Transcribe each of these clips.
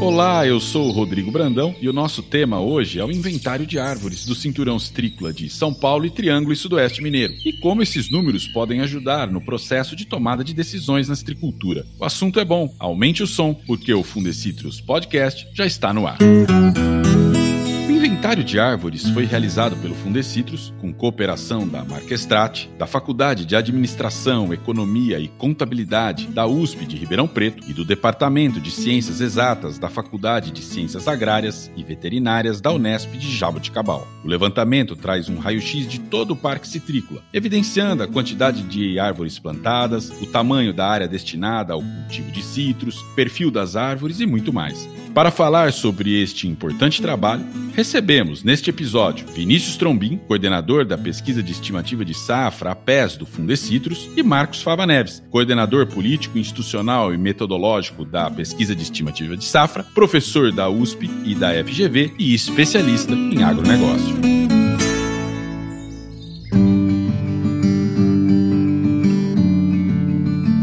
Olá, eu sou o Rodrigo Brandão e o nosso tema hoje é o inventário de árvores do cinturão citrícola de São Paulo e Triângulo e Sudoeste Mineiro e como esses números podem ajudar no processo de tomada de decisões na citricultura. O assunto é bom, aumente o som, porque o Fundecitrus Podcast já está no ar. O inventário de árvores foi realizado pelo Fundecitrus com cooperação da Marquestrate, da Faculdade de Administração, Economia e Contabilidade da USP de Ribeirão Preto e do Departamento de Ciências Exatas da Faculdade de Ciências Agrárias e Veterinárias da Unesp de Jaboticabal. O levantamento traz um raio-x de todo o parque citrícola, evidenciando a quantidade de árvores plantadas, o tamanho da área destinada ao cultivo de citros, perfil das árvores e muito mais. Para falar sobre este importante trabalho, recebemos neste episódio Vinícius Trombin, coordenador da pesquisa de estimativa de safra APES do Fundecitrus, e Marcos Fava Neves, coordenador político, institucional e metodológico da pesquisa de estimativa de safra, professor da USP e da FGV e especialista em agronegócio.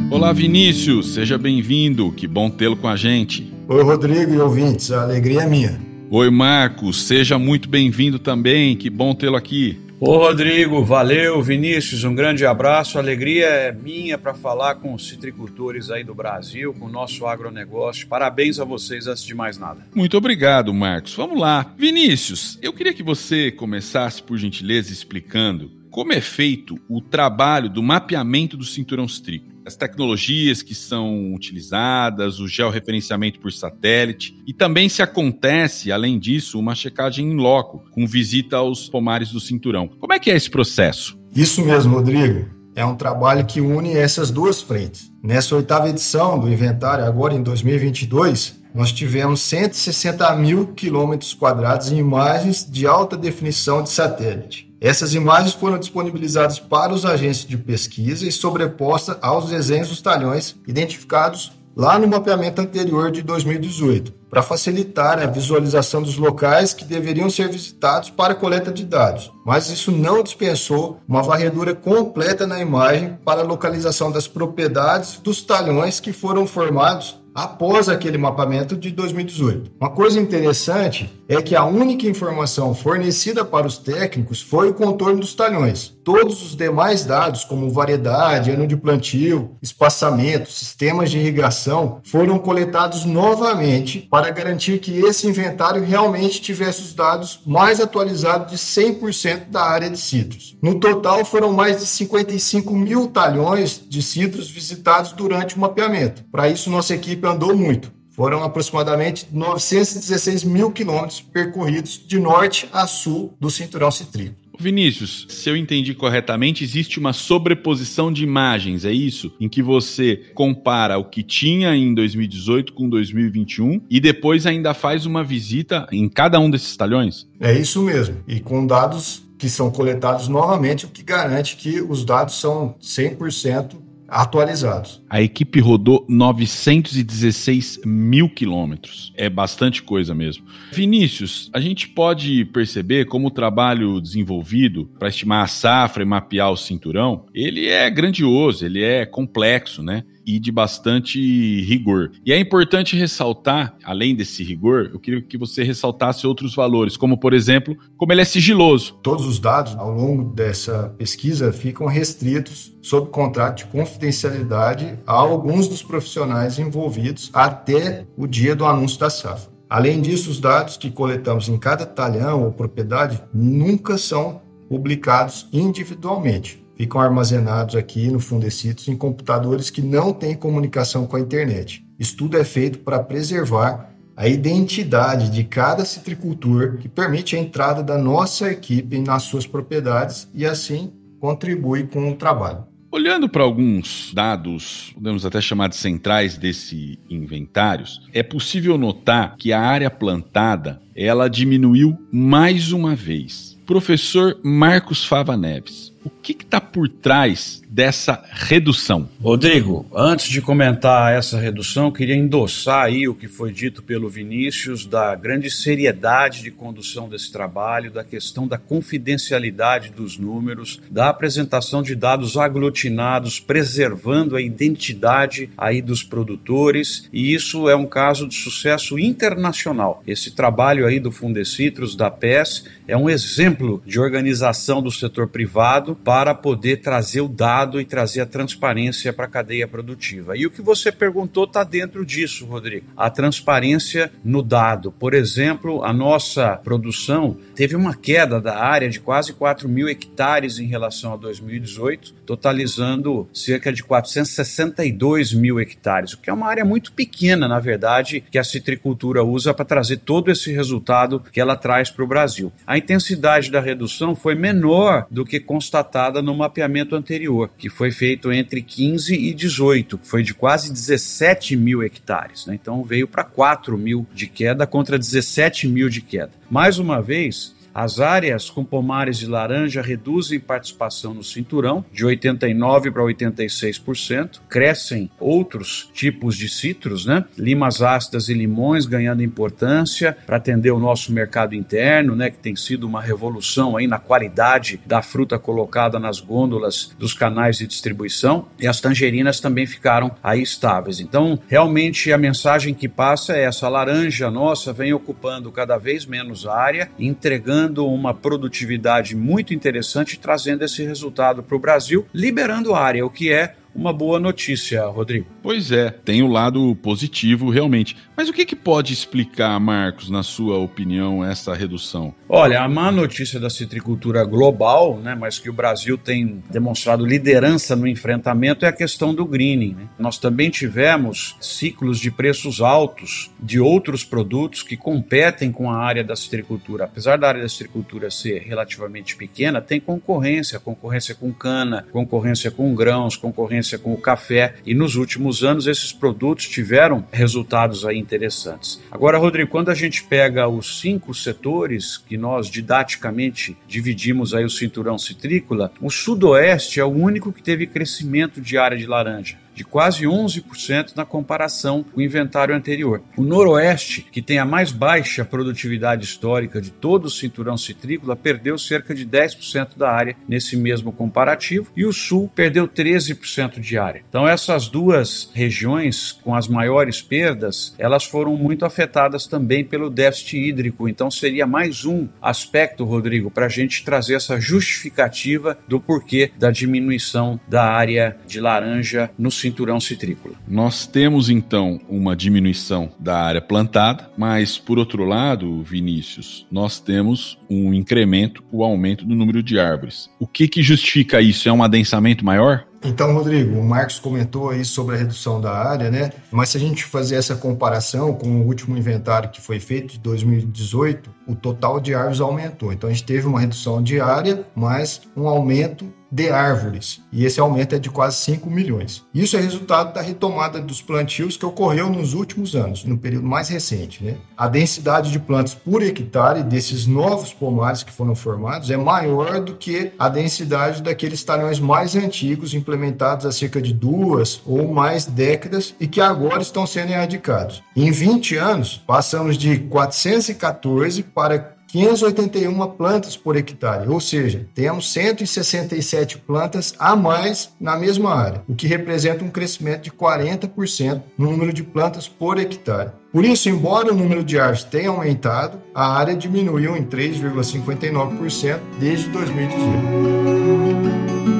Olá, Vinícius, seja bem-vindo. Que bom tê-lo com a gente. Oi, Rodrigo e ouvintes, a alegria é minha. Oi, Marcos, seja muito bem-vindo também. Que bom tê-lo aqui. Ô Rodrigo, valeu, Vinícius, um grande abraço. A alegria é minha para falar com os citricultores aí do Brasil, com o nosso agronegócio. Parabéns a vocês antes de mais nada. Muito obrigado, Marcos. Vamos lá. Vinícius, eu queria que você começasse, por gentileza, explicando como é feito o trabalho do mapeamento do cinturão citrícola as tecnologias que são utilizadas, o georreferenciamento por satélite e também se acontece, além disso, uma checagem em loco, com visita aos pomares do cinturão. Como é que é esse processo? Isso mesmo, Rodrigo. É um trabalho que une essas duas frentes. Nessa oitava edição do inventário, agora em 2022, nós tivemos 160 mil quilômetros quadrados em imagens de alta definição de satélite. Essas imagens foram disponibilizadas para os agentes de pesquisa e sobrepostas aos desenhos dos talhões identificados lá no mapeamento anterior de 2018, para facilitar a visualização dos locais que deveriam ser visitados para coleta de dados. Mas isso não dispensou uma varredura completa na imagem para a localização das propriedades dos talhões que foram formados após aquele mapeamento de 2018. Uma coisa interessante é que a única informação fornecida para os técnicos foi o contorno dos talhões. Todos os demais dados, como variedade, ano de plantio, espaçamento, sistemas de irrigação, foram coletados novamente para garantir que esse inventário realmente tivesse os dados mais atualizados de 100% da área de citros. No total, foram mais de 55 mil talhões de citros visitados durante o mapeamento. Para isso, nossa equipe andou muito. Foram aproximadamente 916 mil quilômetros percorridos de norte a sul do cinturão citrícola. Vinícius, se eu entendi corretamente, existe uma sobreposição de imagens, é isso? Em que você compara o que tinha em 2018 com 2021 e depois ainda faz uma visita em cada um desses talhões? É isso mesmo. E com dados que são coletados novamente, o que garante que os dados são 100% atualizados. A equipe rodou 916 mil quilômetros. É bastante coisa mesmo. Vinícius, a gente pode perceber como o trabalho desenvolvido para estimar a safra e mapear o cinturão, ele é grandioso, ele é complexo, né? E de bastante rigor. E é importante ressaltar, além desse rigor, eu queria que você ressaltasse outros valores, como por exemplo, como ele é sigiloso. Todos os dados ao longo dessa pesquisa ficam restritos sob contrato de confidencialidade a alguns dos profissionais envolvidos até o dia do anúncio da safra. Além disso, os dados que coletamos em cada talhão ou propriedade nunca são publicados individualmente ficam armazenados aqui no Fundecitos em computadores que não têm comunicação com a internet. Isso tudo é feito para preservar a identidade de cada citricultor, que permite a entrada da nossa equipe nas suas propriedades e assim contribui com o trabalho. Olhando para alguns dados, podemos até chamar de centrais desse inventários, é possível notar que a área plantada ela diminuiu mais uma vez. Professor Marcos Fava Neves, O que está por trás dessa redução? Rodrigo, antes de comentar essa redução, queria endossar aí o que foi dito pelo Vinícius da grande seriedade de condução desse trabalho, da questão da confidencialidade dos números, da apresentação de dados aglutinados, preservando a identidade aí dos produtores, e isso é um caso de sucesso internacional. Esse trabalho aí do Fundecitrus, da PES, é um exemplo de organização do setor privado para poder trazer o dado e trazer a transparência para a cadeia produtiva. E o que você perguntou está dentro disso, Rodrigo. A transparência no dado. Por exemplo, a nossa produção teve uma queda da área de quase 4 mil hectares em relação a 2018, totalizando cerca de 462 mil hectares, o que é uma área muito pequena, na verdade, que a citricultura usa para trazer todo esse resultado que ela traz para o Brasil. A intensidade da redução foi menor do que constatada no mapeamento anterior, que foi feito entre 15 e 18, que foi de quase 17 mil hectares. Né? Então veio para 4 mil de queda contra 17 mil de queda. Mais uma vez, as áreas com pomares de laranja reduzem participação no cinturão de 89 para 86%, crescem outros tipos de citros, né? Limas ácidas e limões ganhando importância para atender o nosso mercado interno, né, que tem sido uma revolução aí na qualidade da fruta colocada nas gôndolas dos canais de distribuição, e as tangerinas também ficaram aí estáveis. Então, realmente a mensagem que passa é essa laranja nossa vem ocupando cada vez menos área, entregando uma produtividade muito interessante, trazendo esse resultado para o Brasil, liberando área, o que é uma boa notícia, Rodrigo. Pois é, tem o lado positivo realmente. Mas o que, que pode explicar, Marcos, na sua opinião, essa redução? Olha, a má notícia da citricultura global, né, mas que o Brasil tem demonstrado liderança no enfrentamento, é a questão do greening. Né? Nós também tivemos ciclos de preços altos de outros produtos que competem com a área da citricultura. Apesar da área da citricultura ser relativamente pequena, tem concorrência, concorrência com cana, concorrência com grãos, concorrência com o café e nos últimos anos esses produtos tiveram resultados aí interessantes. Agora, Rodrigo, quando a gente pega os cinco setores que nós didaticamente dividimos aí o cinturão citrícola, o sudoeste é o único que teve crescimento de área de laranja de quase 11% na comparação com o inventário anterior. O Noroeste, que tem a mais baixa produtividade histórica de todo o cinturão citrícola, perdeu cerca de 10% da área nesse mesmo comparativo, e o Sul perdeu 13% de área. Então essas duas regiões com as maiores perdas, elas foram muito afetadas também pelo déficit hídrico. Então seria mais um aspecto, Rodrigo, para a gente trazer essa justificativa do porquê da diminuição da área de laranja no cinturão cinturão citrícola. Nós temos então uma diminuição da área plantada, mas por outro lado, Vinícius, nós temos um incremento, o aumento do número de árvores. O que que justifica isso? É um adensamento maior? Então, Rodrigo, o Marcos comentou aí sobre a redução da área, né? Mas se a gente fazer essa comparação com o último inventário que foi feito de 2018, o total de árvores aumentou. Então, a gente teve uma redução de área, mas um aumento de árvores, e esse aumento é de quase 5 milhões. Isso é resultado da retomada dos plantios que ocorreu nos últimos anos, no período mais recente. Né? A densidade de plantas por hectare desses novos pomares que foram formados é maior do que a densidade daqueles talhões mais antigos, implementados há cerca de duas ou mais décadas e que agora estão sendo erradicados. Em 20 anos, passamos de 414 para 581 plantas por hectare, ou seja, temos 167 plantas a mais na mesma área, o que representa um crescimento de 40% no número de plantas por hectare. Por isso, embora o número de árvores tenha aumentado, a área diminuiu em 3,59% desde 2018.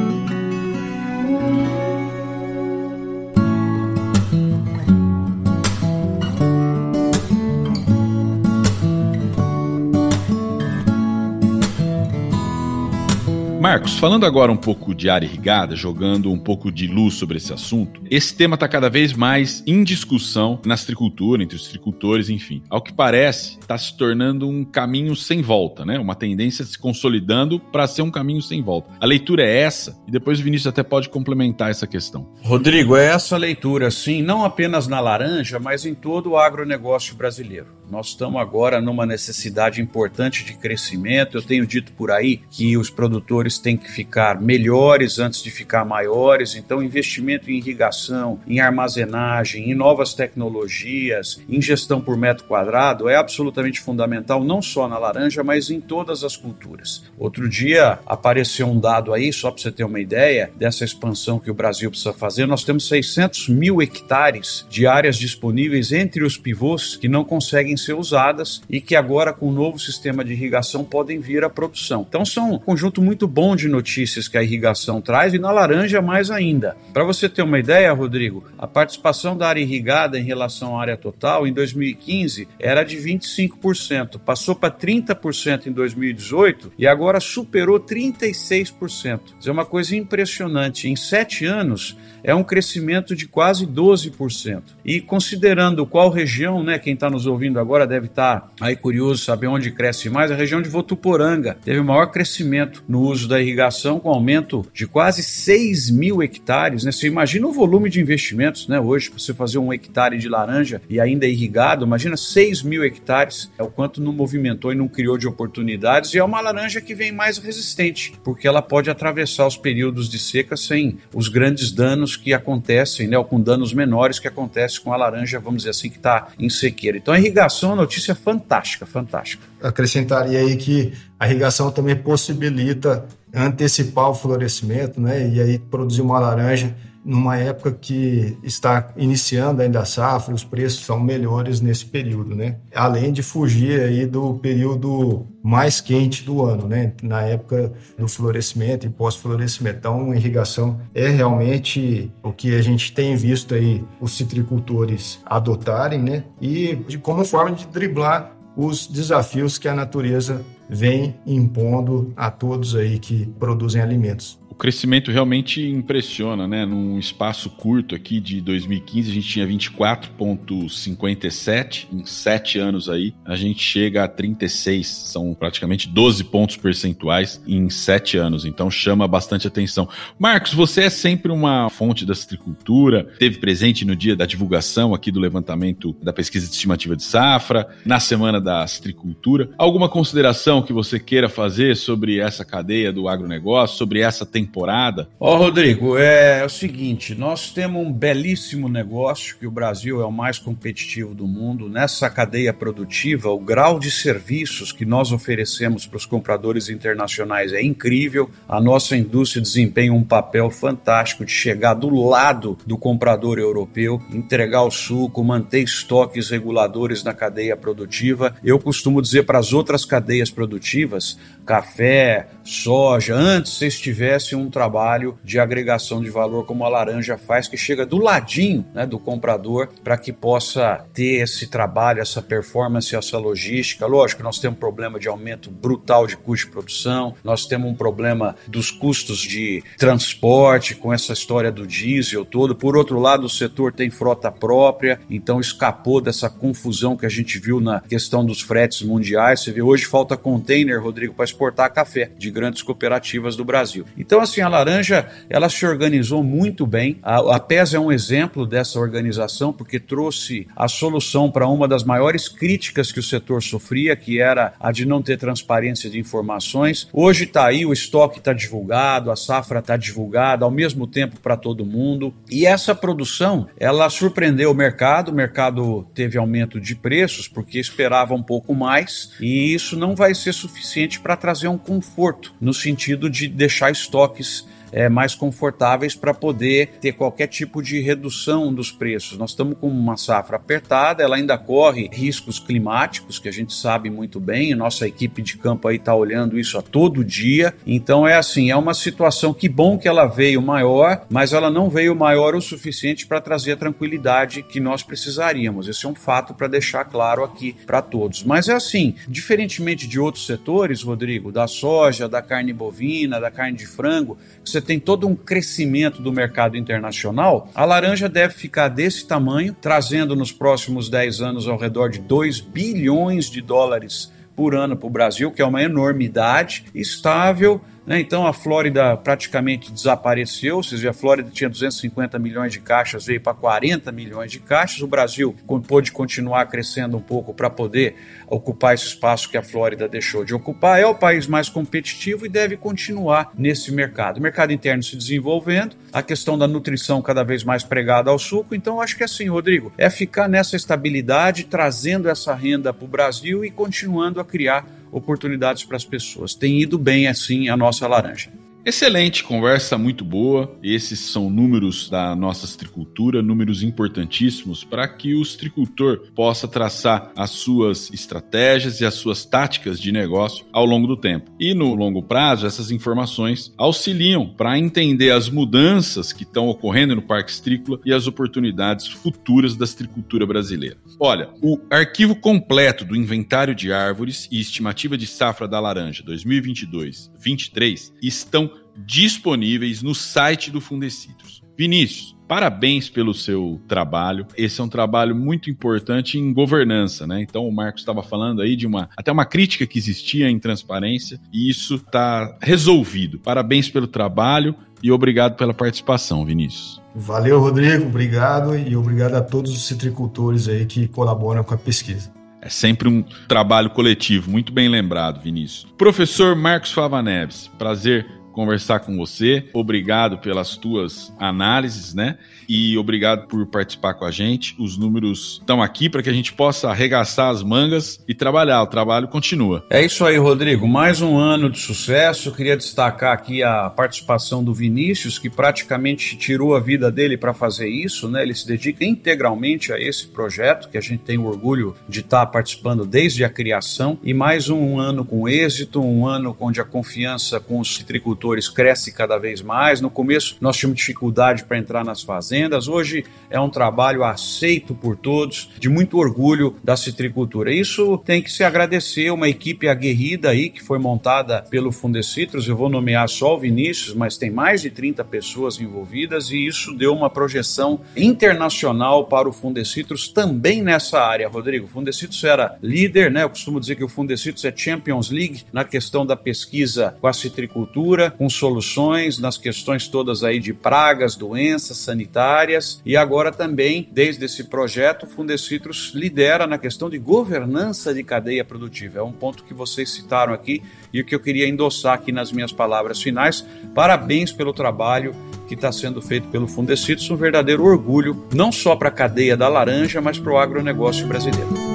Marcos, falando agora um pouco de área irrigada, jogando um pouco de luz sobre esse assunto, esse tema está cada vez mais em discussão na citricultura, entre os tricultores, enfim. Ao que parece, está se tornando um caminho sem volta, né? Uma tendência se consolidando para ser um caminho sem volta. A leitura é essa, e depois o Vinícius até pode complementar essa questão. Rodrigo, é essa leitura, sim, não apenas na laranja, mas em todo o agronegócio brasileiro. Nós estamos agora numa necessidade importante de crescimento. Eu tenho dito por aí que os produtores têm que ficar melhores antes de ficar maiores. Então, investimento em irrigação, em armazenagem, em novas tecnologias, em gestão por metro quadrado é absolutamente fundamental, não só na laranja, mas em todas as culturas. Outro dia apareceu um dado aí, só para você ter uma ideia dessa expansão que o Brasil precisa fazer. Nós temos 600 mil hectares de áreas disponíveis entre os pivôs que não conseguem ser usadas e que agora, com o novo sistema de irrigação, podem vir à produção. Então, são um conjunto muito bom de notícias que a irrigação traz e na laranja mais ainda. Para você ter uma ideia, Rodrigo, a participação da área irrigada em relação à área total em 2015 era de 25%, passou para 30% em 2018 e agora superou 36%. Isso é uma coisa impressionante. Em sete anos, é um crescimento de quase 12%. E considerando qual região, né, quem está nos ouvindo agora deve estar aí curioso saber onde cresce mais, a região de Votuporanga teve o maior crescimento no uso da irrigação, com aumento de quase 6 mil hectares. Né? Você imagina o volume de investimentos né, hoje, para você fazer um hectare de laranja e ainda é irrigado, imagina 6 mil hectares, é o quanto não movimentou e não criou de oportunidades, e é uma laranja que vem mais resistente, porque ela pode atravessar os períodos de seca sem os grandes danos danos que acontecem, né, ou com danos menores que acontecem com a laranja, vamos dizer assim, que está em sequeira. Então a irrigação é uma notícia fantástica, fantástica. Acrescentaria aí que a irrigação também possibilita antecipar o florescimento, né, e aí produzir uma laranja numa época que está iniciando ainda a safra, os preços são melhores nesse período, né? Além de fugir aí do período mais quente do ano, né? Na época do florescimento e pós-florescimento. Então, irrigação é realmente o que a gente tem visto aí os citricultores adotarem, né? E como forma de driblar os desafios que a natureza vem impondo a todos aí que produzem alimentos crescimento realmente impressiona, né? Num espaço curto aqui de 2015, a gente tinha 24,57. Em sete anos aí, a gente chega a 36. São praticamente 12 pontos percentuais em sete anos. Então chama bastante atenção. Marcos, você é sempre uma fonte da citricultura, teve presente no dia da divulgação aqui do levantamento da pesquisa de estimativa de safra, na semana da citricultura. Alguma consideração que você queira fazer sobre essa cadeia do agronegócio, sobre essa temporada? Temporada? Ó, oh, Rodrigo, é, é o seguinte: nós temos um belíssimo negócio que o Brasil é o mais competitivo do mundo. Nessa cadeia produtiva, o grau de serviços que nós oferecemos para os compradores internacionais é incrível. A nossa indústria desempenha um papel fantástico de chegar do lado do comprador europeu, entregar o suco, manter estoques reguladores na cadeia produtiva. Eu costumo dizer para as outras cadeias produtivas, café, soja, antes vocês tivessem um trabalho de agregação de valor como a laranja faz, que chega do ladinho né, do comprador para que possa ter esse trabalho, essa performance, essa logística. Lógico, nós temos um problema de aumento brutal de custo de produção, nós temos um problema dos custos de transporte com essa história do diesel todo. Por outro lado, o setor tem frota própria, então escapou dessa confusão que a gente viu na questão dos fretes mundiais. Você vê, hoje falta container, Rodrigo, para exportar café de grandes cooperativas do Brasil. Então, assim, a laranja ela se organizou muito bem. A, a PES é um exemplo dessa organização porque trouxe a solução para uma das maiores críticas que o setor sofria, que era a de não ter transparência de informações. Hoje está aí, o estoque está divulgado, a safra está divulgada ao mesmo tempo para todo mundo. E essa produção, ela surpreendeu o mercado. O mercado teve aumento de preços porque esperava um pouco mais e isso não vai ser suficiente para trazer um conforto no sentido de deixar estoques é, mais confortáveis para poder ter qualquer tipo de redução dos preços. Nós estamos com uma safra apertada, ela ainda corre riscos climáticos, que a gente sabe muito bem, nossa equipe de campo aí está olhando isso a todo dia. Então é assim, é uma situação que bom que ela veio maior, mas ela não veio maior o suficiente para trazer a tranquilidade que nós precisaríamos. Esse é um fato para deixar claro aqui para todos. Mas é assim, diferentemente de outros setores, Rodrigo, da soja, da carne bovina, da carne de frango, você você tem todo um crescimento do mercado internacional, a laranja deve ficar desse tamanho, trazendo nos próximos 10 anos ao redor de 2 bilhões de dólares por ano para o Brasil, que é uma enormidade, estável, Né? Então a Flórida praticamente desapareceu, ou seja, a Flórida tinha 250 milhões de caixas, veio para 40 milhões de caixas. O Brasil pôde continuar crescendo um pouco para poder ocupar esse espaço que a Flórida deixou de ocupar. É o país mais competitivo e deve continuar nesse mercado. O mercado interno se desenvolvendo, a questão da nutrição cada vez mais pregada ao suco. Então, acho que assim, Rodrigo, é ficar nessa estabilidade, trazendo essa renda para o Brasil e continuando a criar oportunidades para as pessoas. Tem ido bem assim a nossa laranja. Excelente, conversa muito boa. Esses são números da nossa citricultura, números importantíssimos para que o citricultor possa traçar as suas estratégias e as suas táticas de negócio ao longo do tempo. E no longo prazo, essas informações auxiliam para entender as mudanças que estão ocorrendo no Parque Citrícola e as oportunidades futuras da citricultura brasileira. Olha, o arquivo completo do inventário de árvores e estimativa de safra da laranja 2022-23 estão disponíveis no site do Fundecitrus. Vinícius, parabéns pelo seu trabalho. Esse é um trabalho muito importante em governança, né? Então o Marcos estava falando aí de uma até uma crítica que existia em transparência e isso está resolvido. Parabéns pelo trabalho e obrigado pela participação, Vinícius. Valeu, Rodrigo, obrigado e obrigado a todos os citricultores aí que colaboram com a pesquisa. É sempre um trabalho coletivo, muito bem lembrado, Vinícius. Professor Marcos Fava Neves, prazer conversar com você. Obrigado pelas tuas análises, né? E obrigado por participar com a gente. Os números estão aqui para que a gente possa arregaçar as mangas e trabalhar. O trabalho continua. É isso aí, Rodrigo. Mais um ano de sucesso. Queria destacar aqui a participação do Vinícius, que praticamente tirou a vida dele para fazer isso, né? Ele se dedica integralmente a esse projeto, que a gente tem o orgulho de estar participando desde a criação. E mais um ano com êxito, um ano onde a confiança com os citricultores cresce cada vez mais. No começo nós tínhamos dificuldade para entrar nas fazendas, hoje é um trabalho aceito por todos, de muito orgulho da citricultura. Isso tem que se agradecer uma equipe aguerrida aí que foi montada pelo Fundecitrus. Eu vou nomear só o Vinícius, mas tem mais de 30 pessoas envolvidas e isso deu uma projeção internacional para o Fundecitrus também nessa área, Rodrigo. O era líder, né? Eu costumo dizer que o Fundecitrus é Champions League na questão da pesquisa com a citricultura com soluções nas questões todas aí de pragas, doenças sanitárias e agora também, desde esse projeto, o Fundecitrus lidera na questão de governança de cadeia produtiva. É um ponto que vocês citaram aqui e o que eu queria endossar aqui nas minhas palavras finais. Parabéns pelo trabalho que está sendo feito pelo Fundecitrus, um verdadeiro orgulho, não só para a cadeia da laranja, mas para o agronegócio brasileiro.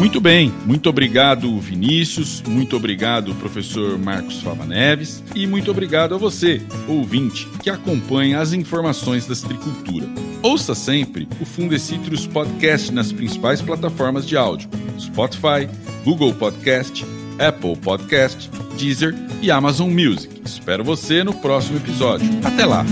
Muito bem, muito obrigado Vinícius, muito obrigado professor Marcos Fava Neves e muito obrigado a você, ouvinte, que acompanha as informações da citricultura. Ouça sempre o Fundecitrus Podcast nas principais plataformas de áudio: Spotify, Google Podcast, Apple Podcast, Deezer e Amazon Music. Espero você no próximo episódio. Até lá!